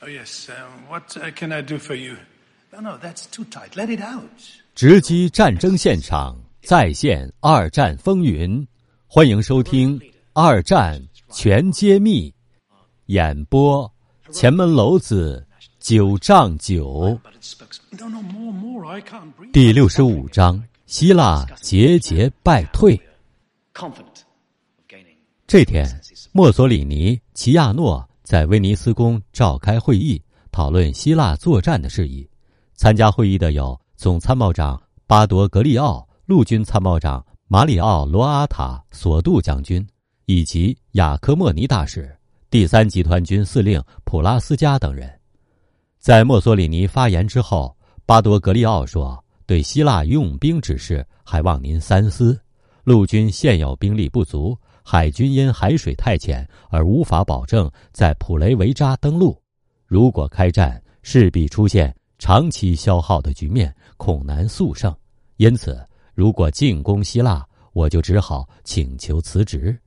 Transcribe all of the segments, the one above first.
Oh, yes. Um, what uh, can I do for you? No, no, that's too tight. Let it out. 直击战争现场，再现二战风云。欢迎收听《二战全揭秘》，演播：前门楼子九丈九。第六十五章：希腊节节败退。confident of gaining. 这天，墨索里尼、齐亚诺在威尼斯宫召开会议，讨论希腊作战的事宜。参加会议的有总参谋长巴夺格利奥、陆军参谋长马里奥·罗阿塔、索杜将军，以及雅科莫尼大使、第三集团军司令普拉斯加等人。在墨索里尼发言之后，巴夺格利奥说：“对希腊用兵之事，还望您三思。陆军现有兵力不足，海军因海水太浅而无法保证在普雷维扎登陆。如果开战，势必出现长期消耗的局面，恐难速胜。因此，如果进攻希腊，我就只好请求辞职。”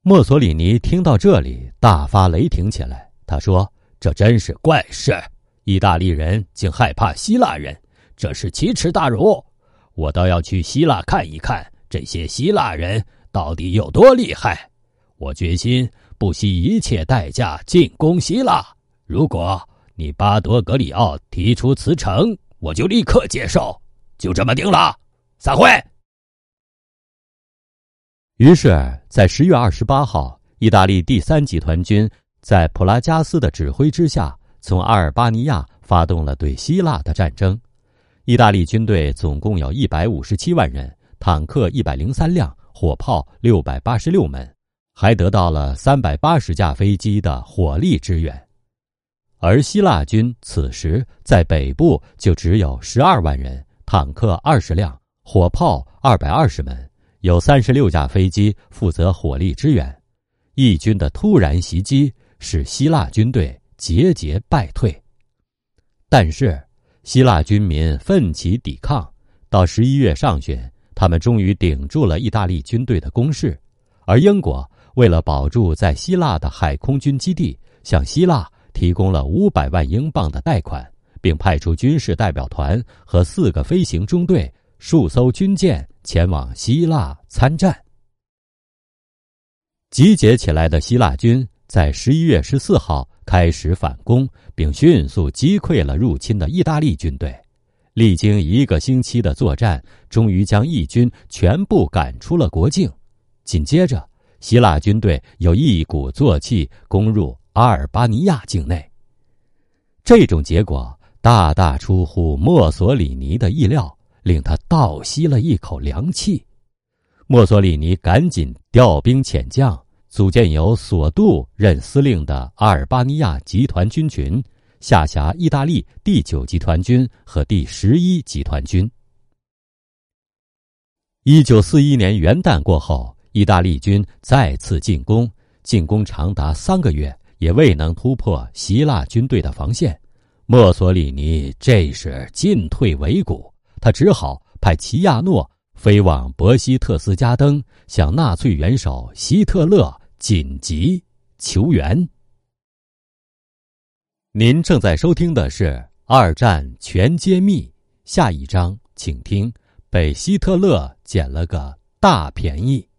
墨索里尼听到这里，大发雷霆起来。他说：“这真是怪事！意大利人竟害怕希腊人，这是奇耻大辱！我倒要去希腊看一看，这些希腊人到底有多厉害！我决心不惜一切代价进攻希腊。如果你巴多格里奥提出辞呈，我就立刻接受。就这么定了，散会。”于是，在十月二十八号，意大利第三集团军在普拉加斯的指挥之下，从阿尔巴尼亚发动了对希腊的战争。意大利军队总共有一百五十七万人，坦克一百零三辆，火炮六百八十六门，还得到了三百八十架飞机的火力支援。而希腊军此时在北部就只有十二万人，坦克二十辆，火炮二百二十门。有三十六架飞机负责火力支援，义军的突然袭击使希腊军队节节败退。但是，希腊军民奋起抵抗，到十一月上旬，他们终于顶住了意大利军队的攻势。而英国为了保住在希腊的海空军基地，向希腊提供了五百万英镑的贷款，并派出军事代表团和四个飞行中队、数艘军舰。前往希腊参战。集结起来的希腊军在十一月十四号开始反攻，并迅速击溃了入侵的意大利军队。历经一个星期的作战，终于将义军全部赶出了国境。紧接着，希腊军队又一鼓作气攻入阿尔巴尼亚境内。这种结果大大出乎墨索里尼的意料。令他倒吸了一口凉气，墨索里尼赶紧调兵遣将，组建由索杜任司令的阿尔巴尼亚集团军群，下辖意大利第九集团军和第十一集团军。一九四一年元旦过后，意大利军再次进攻，进攻长达三个月，也未能突破希腊军队的防线。墨索里尼这时进退维谷。他只好派齐亚诺飞往博希特斯加登，向纳粹元首希特勒紧急求援。您正在收听的是《二战全揭秘》，下一章请听：被希特勒捡了个大便宜。